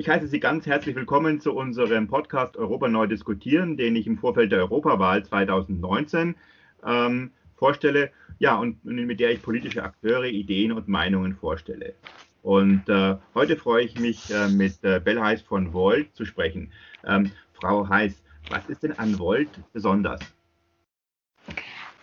Ich heiße Sie ganz herzlich willkommen zu unserem Podcast Europa neu diskutieren, den ich im Vorfeld der Europawahl 2019 ähm, vorstelle, ja, und mit der ich politische Akteure, Ideen und Meinungen vorstelle. Und äh, heute freue ich mich, äh, mit äh, Bell Heiß von Volt zu sprechen. Ähm, Frau Heiß, was ist denn an Volt besonders?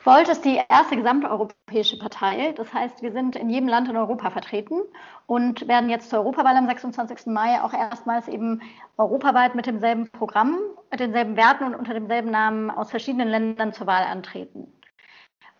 Volt ist die erste gesamteuropäische Partei. Das heißt, wir sind in jedem Land in Europa vertreten und werden jetzt zur Europawahl am 26. Mai auch erstmals eben europaweit mit demselben Programm, mit denselben Werten und unter demselben Namen aus verschiedenen Ländern zur Wahl antreten.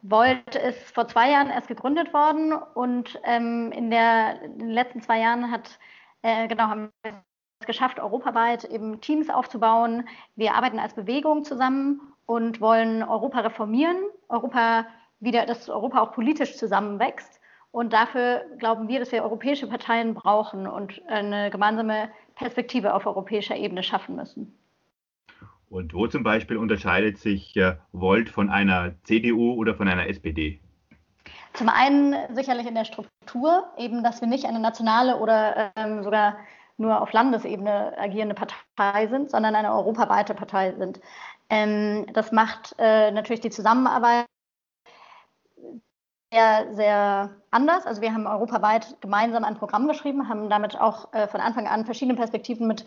Volt ist vor zwei Jahren erst gegründet worden und ähm, in, der, in, den letzten zwei Jahren hat, äh, genau, haben wir es geschafft, europaweit eben Teams aufzubauen. Wir arbeiten als Bewegung zusammen und wollen Europa reformieren, Europa wieder, dass Europa auch politisch zusammenwächst. Und dafür glauben wir, dass wir europäische Parteien brauchen und eine gemeinsame Perspektive auf europäischer Ebene schaffen müssen. Und wo zum Beispiel unterscheidet sich äh, Volt von einer CDU oder von einer SPD? Zum einen sicherlich in der Struktur, eben, dass wir nicht eine nationale oder ähm, sogar nur auf Landesebene agierende Partei sind, sondern eine europaweite Partei sind. Ähm, das macht äh, natürlich die Zusammenarbeit sehr, sehr anders. Also wir haben europaweit gemeinsam ein Programm geschrieben, haben damit auch äh, von Anfang an verschiedene Perspektiven mit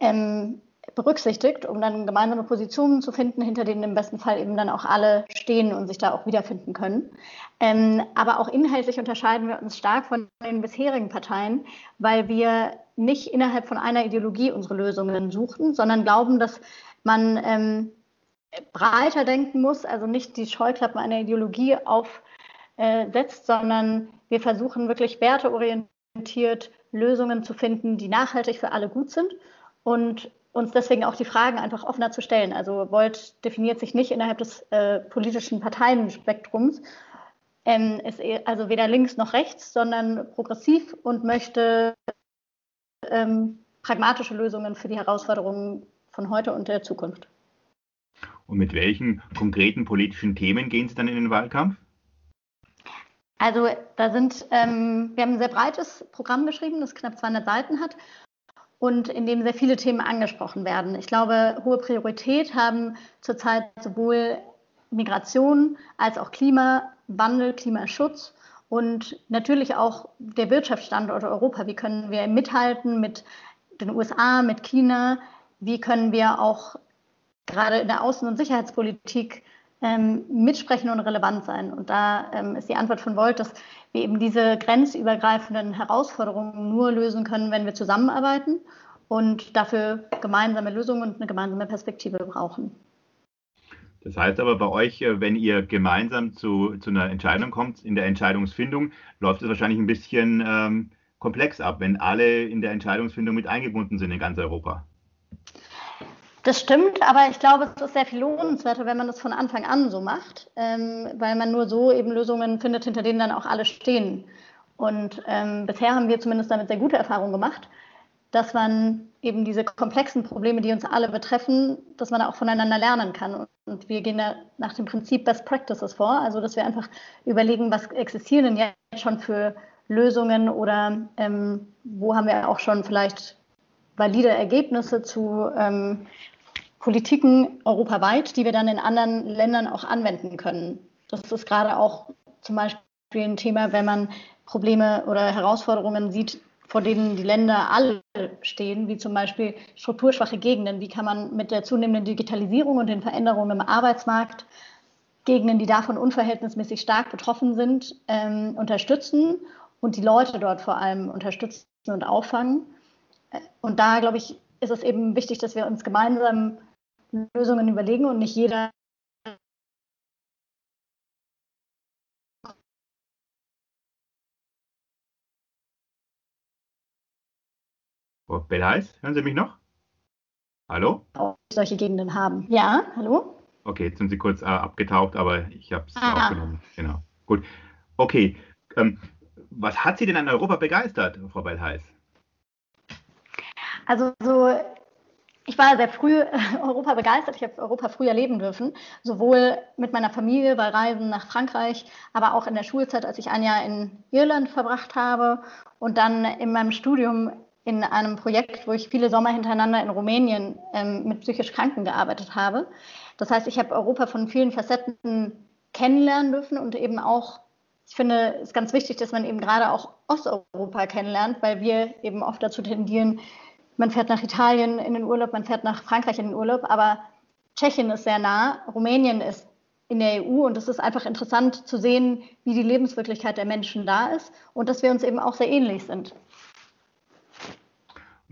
ähm, berücksichtigt, um dann gemeinsame Positionen zu finden, hinter denen im besten Fall eben dann auch alle stehen und sich da auch wiederfinden können. Ähm, aber auch inhaltlich unterscheiden wir uns stark von den bisherigen Parteien, weil wir nicht innerhalb von einer Ideologie unsere Lösungen suchen, sondern glauben, dass man ähm, breiter denken muss, also nicht die Scheuklappen einer Ideologie aufsetzt, sondern wir versuchen wirklich werteorientiert Lösungen zu finden, die nachhaltig für alle gut sind und uns deswegen auch die Fragen einfach offener zu stellen. Also Volt definiert sich nicht innerhalb des äh, politischen Parteienspektrums, ähm, ist also weder links noch rechts, sondern progressiv und möchte ähm, pragmatische Lösungen für die Herausforderungen von heute und der Zukunft. Und mit welchen konkreten politischen Themen gehen Sie dann in den Wahlkampf? Also da sind, ähm, wir haben ein sehr breites Programm geschrieben, das knapp 200 Seiten hat und in dem sehr viele Themen angesprochen werden. Ich glaube, hohe Priorität haben zurzeit sowohl Migration als auch Klimawandel, Klimaschutz und natürlich auch der Wirtschaftsstandort Europa. Wie können wir mithalten mit den USA, mit China? Wie können wir auch gerade in der Außen- und Sicherheitspolitik ähm, mitsprechen und relevant sein? Und da ähm, ist die Antwort von Volt, dass wir eben diese grenzübergreifenden Herausforderungen nur lösen können, wenn wir zusammenarbeiten und dafür gemeinsame Lösungen und eine gemeinsame Perspektive brauchen. Das heißt aber bei euch, äh, wenn ihr gemeinsam zu, zu einer Entscheidung kommt, in der Entscheidungsfindung, läuft es wahrscheinlich ein bisschen ähm, komplex ab, wenn alle in der Entscheidungsfindung mit eingebunden sind in ganz Europa. Das stimmt, aber ich glaube, es ist sehr viel lohnenswerter, wenn man das von Anfang an so macht, ähm, weil man nur so eben Lösungen findet, hinter denen dann auch alle stehen. Und ähm, bisher haben wir zumindest damit sehr gute Erfahrungen gemacht, dass man eben diese komplexen Probleme, die uns alle betreffen, dass man auch voneinander lernen kann. Und wir gehen da nach dem Prinzip Best Practices vor, also dass wir einfach überlegen, was existieren denn jetzt schon für Lösungen oder ähm, wo haben wir auch schon vielleicht valide Ergebnisse zu ähm, Politiken europaweit, die wir dann in anderen Ländern auch anwenden können. Das ist gerade auch zum Beispiel ein Thema, wenn man Probleme oder Herausforderungen sieht, vor denen die Länder alle stehen, wie zum Beispiel strukturschwache Gegenden. Wie kann man mit der zunehmenden Digitalisierung und den Veränderungen im Arbeitsmarkt Gegenden, die davon unverhältnismäßig stark betroffen sind, ähm, unterstützen und die Leute dort vor allem unterstützen und auffangen. Äh, und da, glaube ich, ist es eben wichtig, dass wir uns gemeinsam Lösungen überlegen und nicht jeder Frau Bellheiß, hören Sie mich noch? Hallo? Solche Gegenden haben. Ja, hallo? Okay, jetzt sind Sie kurz äh, abgetaucht, aber ich habe es ah. aufgenommen. Genau. Gut. Okay. Ähm, was hat Sie denn an Europa begeistert, Frau Bellheiß? Also so ich war sehr früh Europa begeistert. Ich habe Europa früh erleben dürfen, sowohl mit meiner Familie bei Reisen nach Frankreich, aber auch in der Schulzeit, als ich ein Jahr in Irland verbracht habe und dann in meinem Studium in einem Projekt, wo ich viele Sommer hintereinander in Rumänien ähm, mit psychisch Kranken gearbeitet habe. Das heißt, ich habe Europa von vielen Facetten kennenlernen dürfen und eben auch, ich finde es ganz wichtig, dass man eben gerade auch Osteuropa kennenlernt, weil wir eben oft dazu tendieren, man fährt nach Italien in den Urlaub, man fährt nach Frankreich in den Urlaub, aber Tschechien ist sehr nah, Rumänien ist in der EU und es ist einfach interessant zu sehen, wie die Lebenswirklichkeit der Menschen da ist und dass wir uns eben auch sehr ähnlich sind.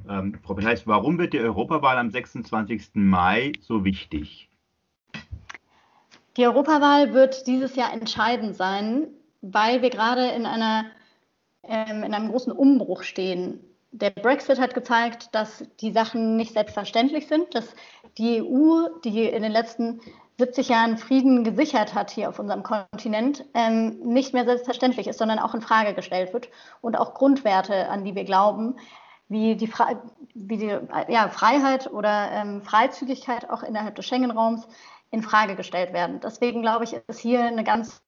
Ähm, Frau Beneis, warum wird die Europawahl am 26. Mai so wichtig? Die Europawahl wird dieses Jahr entscheidend sein, weil wir gerade in, einer, ähm, in einem großen Umbruch stehen. Der Brexit hat gezeigt, dass die Sachen nicht selbstverständlich sind, dass die EU, die in den letzten 70 Jahren Frieden gesichert hat hier auf unserem Kontinent, ähm, nicht mehr selbstverständlich ist, sondern auch in Frage gestellt wird und auch Grundwerte, an die wir glauben, wie die, Fre wie die ja, Freiheit oder ähm, Freizügigkeit auch innerhalb des Schengen-Raums in Frage gestellt werden. Deswegen glaube ich, ist hier eine ganz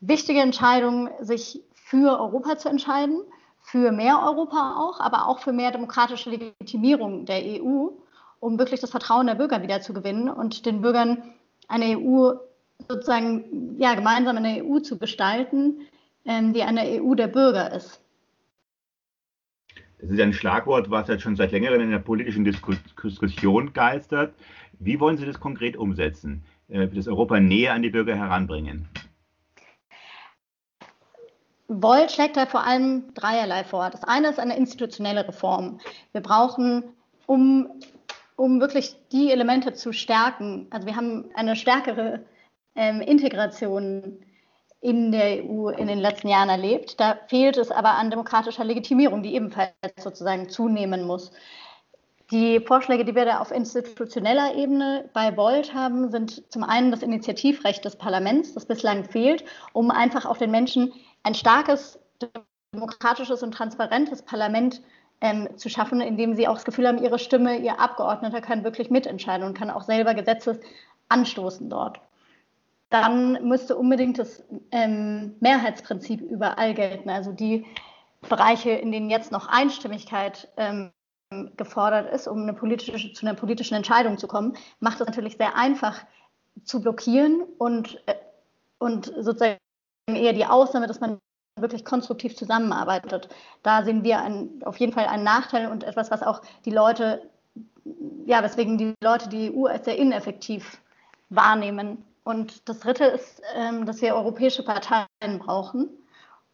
wichtige Entscheidung, sich für Europa zu entscheiden, für mehr Europa auch, aber auch für mehr demokratische Legitimierung der EU, um wirklich das Vertrauen der Bürger wieder zu gewinnen und den Bürgern eine EU sozusagen ja, gemeinsam eine EU zu gestalten, ähm, die eine EU der Bürger ist. Das ist ein Schlagwort, was jetzt schon seit längerem in der politischen Diskussion geistert. Wie wollen Sie das konkret umsetzen, äh, das Europa näher an die Bürger heranbringen? Volt schlägt da vor allem dreierlei vor. Das eine ist eine institutionelle Reform. Wir brauchen, um, um wirklich die Elemente zu stärken, also wir haben eine stärkere ähm, Integration in der EU in den letzten Jahren erlebt. Da fehlt es aber an demokratischer Legitimierung, die ebenfalls sozusagen zunehmen muss. Die Vorschläge, die wir da auf institutioneller Ebene bei Volt haben, sind zum einen das Initiativrecht des Parlaments, das bislang fehlt, um einfach auch den Menschen ein starkes, demokratisches und transparentes Parlament ähm, zu schaffen, in dem sie auch das Gefühl haben, ihre Stimme, ihr Abgeordneter kann wirklich mitentscheiden und kann auch selber Gesetze anstoßen dort dann müsste unbedingt das ähm, Mehrheitsprinzip überall gelten. Also die Bereiche, in denen jetzt noch Einstimmigkeit ähm, gefordert ist, um eine politische, zu einer politischen Entscheidung zu kommen, macht es natürlich sehr einfach zu blockieren und, äh, und sozusagen eher die Ausnahme, dass man wirklich konstruktiv zusammenarbeitet. Da sehen wir ein, auf jeden Fall einen Nachteil und etwas, was auch die Leute, ja, weswegen die Leute die EU als sehr ineffektiv wahrnehmen und das Dritte ist, ähm, dass wir europäische Parteien brauchen,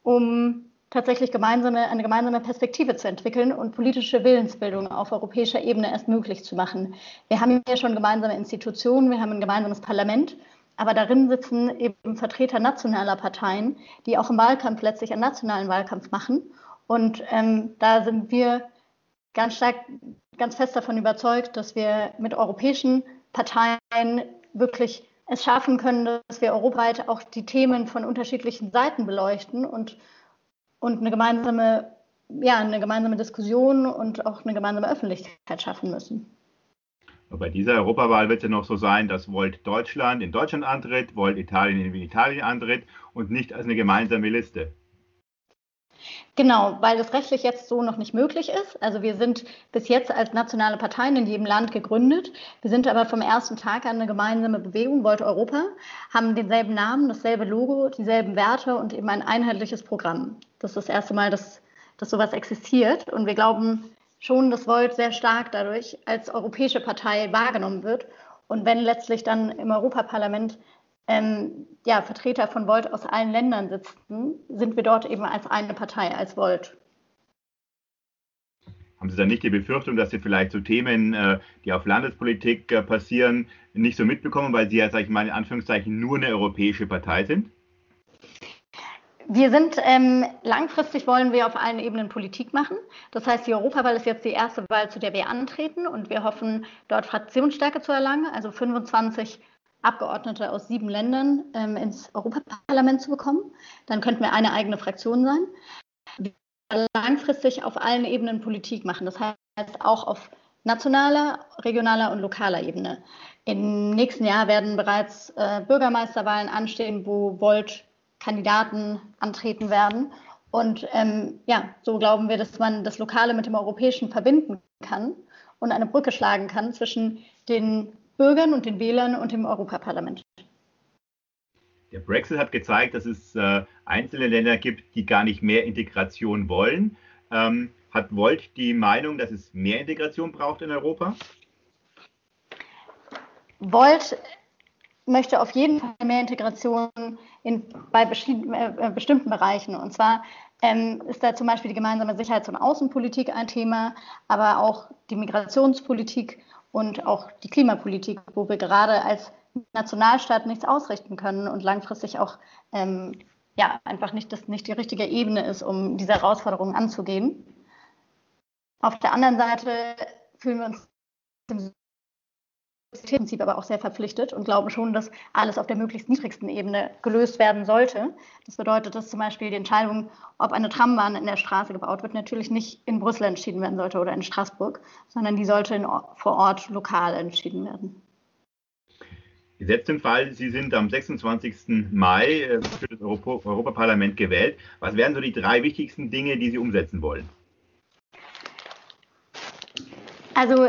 um tatsächlich gemeinsame, eine gemeinsame Perspektive zu entwickeln und politische Willensbildung auf europäischer Ebene erst möglich zu machen. Wir haben ja schon gemeinsame Institutionen, wir haben ein gemeinsames Parlament, aber darin sitzen eben Vertreter nationaler Parteien, die auch im Wahlkampf letztlich einen nationalen Wahlkampf machen. Und ähm, da sind wir ganz stark, ganz fest davon überzeugt, dass wir mit europäischen Parteien wirklich es schaffen können, dass wir europaweit auch die Themen von unterschiedlichen Seiten beleuchten und, und eine, gemeinsame, ja, eine gemeinsame Diskussion und auch eine gemeinsame Öffentlichkeit schaffen müssen. Bei dieser Europawahl wird es ja noch so sein, dass Volt Deutschland in Deutschland antritt, Volt Italien in Italien antritt und nicht als eine gemeinsame Liste. Genau, weil das rechtlich jetzt so noch nicht möglich ist. Also wir sind bis jetzt als nationale Parteien in jedem Land gegründet. Wir sind aber vom ersten Tag an eine gemeinsame Bewegung, Volt Europa, haben denselben Namen, dasselbe Logo, dieselben Werte und eben ein einheitliches Programm. Das ist das erste Mal, dass, dass sowas existiert. Und wir glauben schon, dass Volt sehr stark dadurch als europäische Partei wahrgenommen wird. Und wenn letztlich dann im Europaparlament ähm, ja, Vertreter von Volt aus allen Ländern sitzen, sind wir dort eben als eine Partei, als Volt. Haben Sie dann nicht die Befürchtung, dass Sie vielleicht so Themen, äh, die auf Landespolitik äh, passieren, nicht so mitbekommen, weil Sie ja, sage ich mal, in Anführungszeichen nur eine europäische Partei sind? Wir sind ähm, langfristig wollen wir auf allen Ebenen Politik machen. Das heißt, die Europawahl ist jetzt die erste Wahl, zu der wir antreten und wir hoffen, dort Fraktionsstärke zu erlangen, also 25 Abgeordnete aus sieben Ländern ähm, ins Europaparlament zu bekommen. Dann könnten wir eine eigene Fraktion sein. Wir langfristig auf allen Ebenen Politik machen. Das heißt auch auf nationaler, regionaler und lokaler Ebene. Im nächsten Jahr werden bereits äh, Bürgermeisterwahlen anstehen, wo Volt Kandidaten antreten werden. Und ähm, ja, so glauben wir, dass man das Lokale mit dem Europäischen verbinden kann und eine Brücke schlagen kann zwischen den Bürgern und den Wählern und dem Europaparlament. Der Brexit hat gezeigt, dass es äh, einzelne Länder gibt, die gar nicht mehr Integration wollen. Ähm, hat Volt die Meinung, dass es mehr Integration braucht in Europa? Volt möchte auf jeden Fall mehr Integration in, bei äh, bestimmten Bereichen. Und zwar ähm, ist da zum Beispiel die gemeinsame Sicherheits- und Außenpolitik ein Thema, aber auch die Migrationspolitik und auch die Klimapolitik, wo wir gerade als Nationalstaat nichts ausrichten können und langfristig auch ähm, ja, einfach nicht, das nicht die richtige Ebene ist, um diese Herausforderungen anzugehen. Auf der anderen Seite fühlen wir uns Prinzip aber auch sehr verpflichtet und glauben schon, dass alles auf der möglichst niedrigsten Ebene gelöst werden sollte. Das bedeutet, dass zum Beispiel die Entscheidung, ob eine Trambahn in der Straße gebaut wird, natürlich nicht in Brüssel entschieden werden sollte oder in Straßburg, sondern die sollte in, vor Ort lokal entschieden werden. Gesetzt im Fall, Sie sind am 26. Mai äh, für das Europaparlament gewählt. Was wären so die drei wichtigsten Dinge, die Sie umsetzen wollen? Also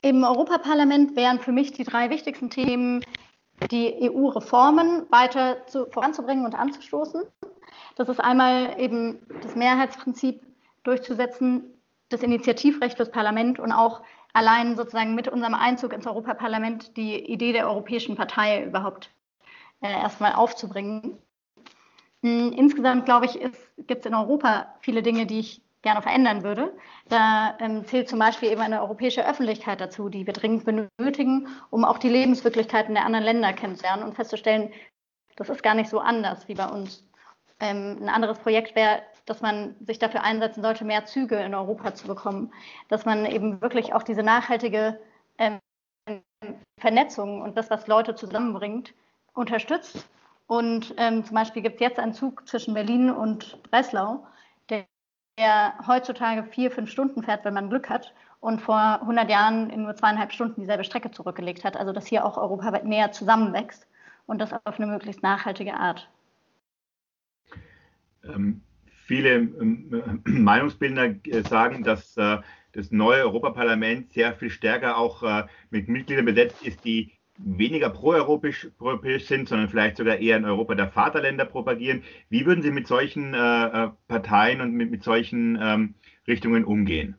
im Europaparlament wären für mich die drei wichtigsten Themen, die EU-Reformen weiter zu, voranzubringen und anzustoßen. Das ist einmal eben das Mehrheitsprinzip durchzusetzen, das Initiativrecht fürs Parlament und auch allein sozusagen mit unserem Einzug ins Europaparlament die Idee der Europäischen Partei überhaupt äh, erstmal aufzubringen. Hm, insgesamt, glaube ich, gibt es in Europa viele Dinge, die ich gerne verändern würde. Da ähm, zählt zum Beispiel eben eine europäische Öffentlichkeit dazu, die wir dringend benötigen, um auch die Lebenswirklichkeiten der anderen Länder kennenzulernen und festzustellen, das ist gar nicht so anders wie bei uns. Ähm, ein anderes Projekt wäre, dass man sich dafür einsetzen sollte, mehr Züge in Europa zu bekommen, dass man eben wirklich auch diese nachhaltige ähm, Vernetzung und das, was Leute zusammenbringt, unterstützt. Und ähm, zum Beispiel gibt es jetzt einen Zug zwischen Berlin und Breslau, der heutzutage vier, fünf Stunden fährt, wenn man Glück hat, und vor 100 Jahren in nur zweieinhalb Stunden dieselbe Strecke zurückgelegt hat. Also dass hier auch Europa näher zusammenwächst und das auf eine möglichst nachhaltige Art. Ähm, viele ähm, Meinungsbildner äh, sagen, dass äh, das neue Europaparlament sehr viel stärker auch äh, mit Mitgliedern besetzt ist, die weniger proeuropäisch sind, sondern vielleicht sogar eher in Europa der Vaterländer propagieren. Wie würden Sie mit solchen äh, äh, Parteien und mit, mit solchen ähm, Richtungen umgehen?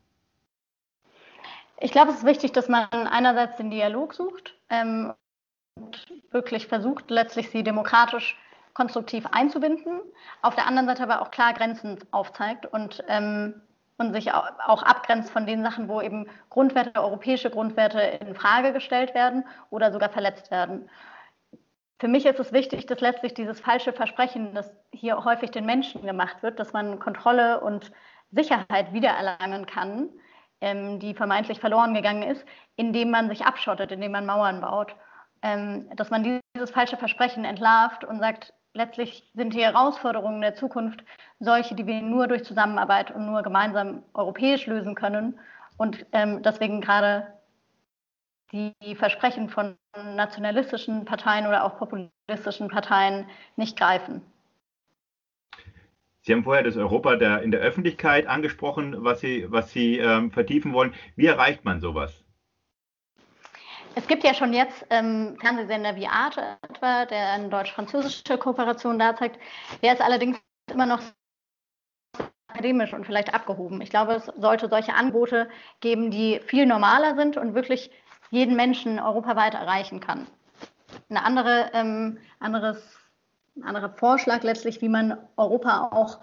Ich glaube, es ist wichtig, dass man einerseits den Dialog sucht ähm, und wirklich versucht, letztlich sie demokratisch konstruktiv einzubinden, auf der anderen Seite aber auch klar Grenzen aufzeigt und ähm, und sich auch abgrenzt von den Sachen, wo eben Grundwerte, europäische Grundwerte in Frage gestellt werden oder sogar verletzt werden. Für mich ist es wichtig, dass letztlich dieses falsche Versprechen, das hier häufig den Menschen gemacht wird, dass man Kontrolle und Sicherheit wiedererlangen kann, ähm, die vermeintlich verloren gegangen ist, indem man sich abschottet, indem man Mauern baut. Ähm, dass man dieses falsche Versprechen entlarvt und sagt, letztlich sind die Herausforderungen der Zukunft solche, die wir nur durch Zusammenarbeit und nur gemeinsam europäisch lösen können. Und ähm, deswegen gerade die Versprechen von nationalistischen Parteien oder auch populistischen Parteien nicht greifen. Sie haben vorher das Europa der, in der Öffentlichkeit angesprochen, was Sie, was Sie ähm, vertiefen wollen. Wie erreicht man sowas? Es gibt ja schon jetzt ähm, Fernsehsender wie Arte etwa, der eine deutsch-französische Kooperation da zeigt. Der ist allerdings immer noch akademisch und vielleicht abgehoben. Ich glaube, es sollte solche Angebote geben, die viel normaler sind und wirklich jeden Menschen europaweit erreichen kann. Ein andere, ähm, anderer Vorschlag letztlich, wie man Europa auch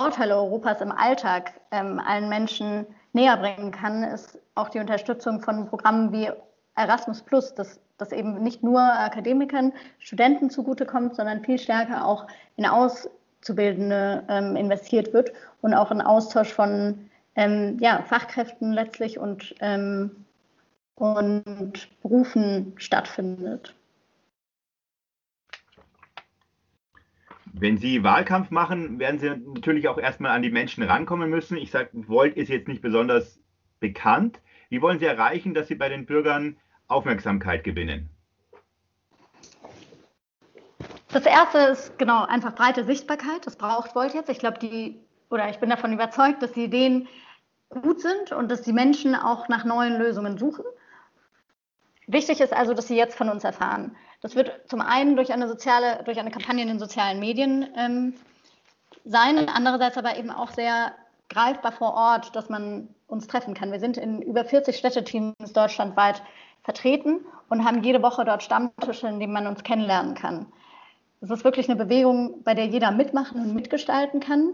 Vorteile Europas im Alltag ähm, allen Menschen näher bringen kann, ist auch die Unterstützung von Programmen wie Erasmus Plus, das, das eben nicht nur Akademikern, Studenten zugutekommt, sondern viel stärker auch in Auszubildende ähm, investiert wird und auch ein Austausch von ähm, ja, Fachkräften letztlich und, ähm, und Berufen stattfindet. Wenn Sie Wahlkampf machen, werden Sie natürlich auch erstmal an die Menschen rankommen müssen. Ich sage, Volt ist jetzt nicht besonders bekannt. Wie wollen Sie erreichen, dass Sie bei den Bürgern Aufmerksamkeit gewinnen? Das erste ist genau einfach breite Sichtbarkeit. Das braucht Volt jetzt. Ich glaube, die, oder ich bin davon überzeugt, dass die Ideen gut sind und dass die Menschen auch nach neuen Lösungen suchen. Wichtig ist also, dass sie jetzt von uns erfahren. Das wird zum einen durch eine soziale, durch eine Kampagne in den sozialen Medien ähm, sein, andererseits aber eben auch sehr greifbar vor Ort, dass man uns treffen kann. Wir sind in über 40 Städteteams deutschlandweit vertreten und haben jede Woche dort Stammtische, in denen man uns kennenlernen kann. Es ist wirklich eine Bewegung, bei der jeder mitmachen und mitgestalten kann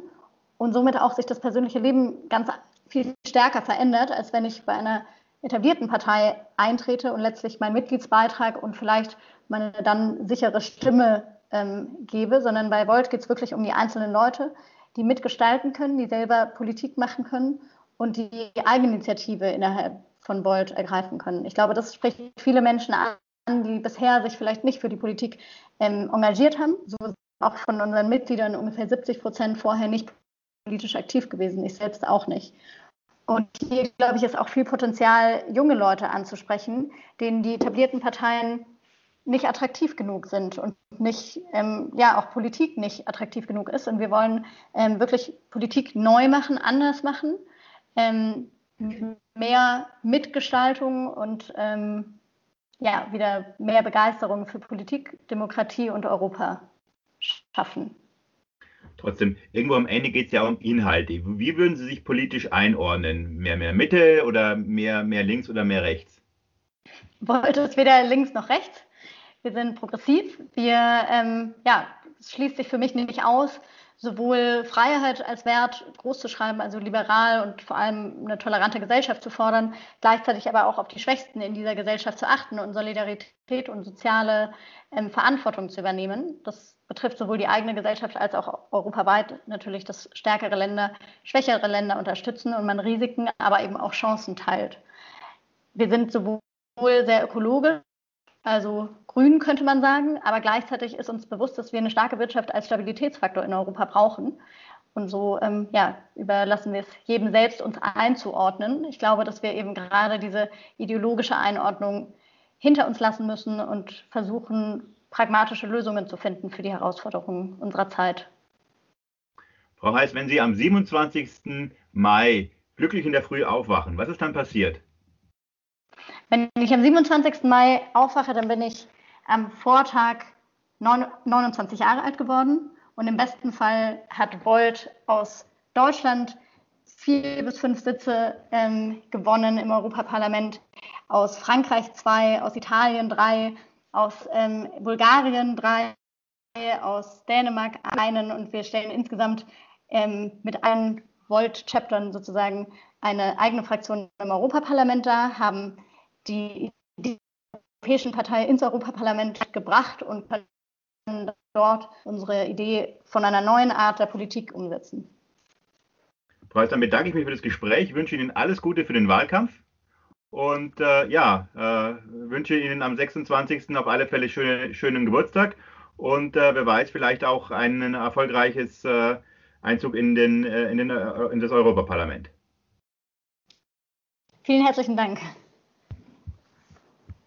und somit auch sich das persönliche Leben ganz viel stärker verändert, als wenn ich bei einer etablierten Partei eintrete und letztlich meinen Mitgliedsbeitrag und vielleicht meine dann sichere Stimme ähm, gebe, sondern bei Volt geht es wirklich um die einzelnen Leute, die mitgestalten können, die selber Politik machen können und die Eigeninitiative innerhalb von Volt ergreifen können. Ich glaube, das spricht viele Menschen an, die bisher sich vielleicht nicht für die Politik ähm, engagiert haben. So auch von unseren Mitgliedern ungefähr 70 Prozent vorher nicht politisch aktiv gewesen, ich selbst auch nicht. Und hier, glaube ich, ist auch viel Potenzial, junge Leute anzusprechen, denen die etablierten Parteien nicht attraktiv genug sind und nicht, ähm, ja, auch Politik nicht attraktiv genug ist. Und wir wollen ähm, wirklich Politik neu machen, anders machen, ähm, mehr Mitgestaltung und ähm, ja, wieder mehr Begeisterung für Politik, Demokratie und Europa schaffen. Trotzdem, irgendwo am Ende geht es ja um Inhalte. Wie würden Sie sich politisch einordnen? Mehr, mehr Mitte oder mehr, mehr links oder mehr rechts? Wollte es weder links noch rechts. Wir sind progressiv. Wir, ähm, ja, es schließt sich für mich nicht aus, sowohl Freiheit als Wert groß zu schreiben, also liberal und vor allem eine tolerante Gesellschaft zu fordern, gleichzeitig aber auch auf die Schwächsten in dieser Gesellschaft zu achten und Solidarität und soziale ähm, Verantwortung zu übernehmen. Das betrifft sowohl die eigene Gesellschaft als auch europaweit natürlich, dass stärkere Länder schwächere Länder unterstützen und man Risiken, aber eben auch Chancen teilt. Wir sind sowohl sehr ökologisch also grün könnte man sagen, aber gleichzeitig ist uns bewusst, dass wir eine starke Wirtschaft als Stabilitätsfaktor in Europa brauchen. Und so ähm, ja, überlassen wir es jedem selbst, uns einzuordnen. Ich glaube, dass wir eben gerade diese ideologische Einordnung hinter uns lassen müssen und versuchen, pragmatische Lösungen zu finden für die Herausforderungen unserer Zeit. Frau Heiß, wenn Sie am 27. Mai glücklich in der Früh aufwachen, was ist dann passiert? Wenn ich am 27. Mai aufwache, dann bin ich am Vortag 29 Jahre alt geworden und im besten Fall hat Volt aus Deutschland vier bis fünf Sitze ähm, gewonnen im Europaparlament, aus Frankreich zwei, aus Italien drei, aus ähm, Bulgarien drei, aus Dänemark einen und wir stellen insgesamt ähm, mit allen Volt-Chaptern sozusagen eine eigene Fraktion im Europaparlament dar, haben die, die Europäischen Partei ins Europaparlament gebracht und können dort unsere Idee von einer neuen Art der Politik umsetzen. Frau dann bedanke ich mich für das Gespräch, wünsche Ihnen alles Gute für den Wahlkampf und äh, ja, äh, wünsche Ihnen am 26. auf alle Fälle schöne, schönen Geburtstag und äh, wer weiß, vielleicht auch ein erfolgreiches äh, Einzug in, den, äh, in, den, äh, in das Europaparlament. Vielen herzlichen Dank.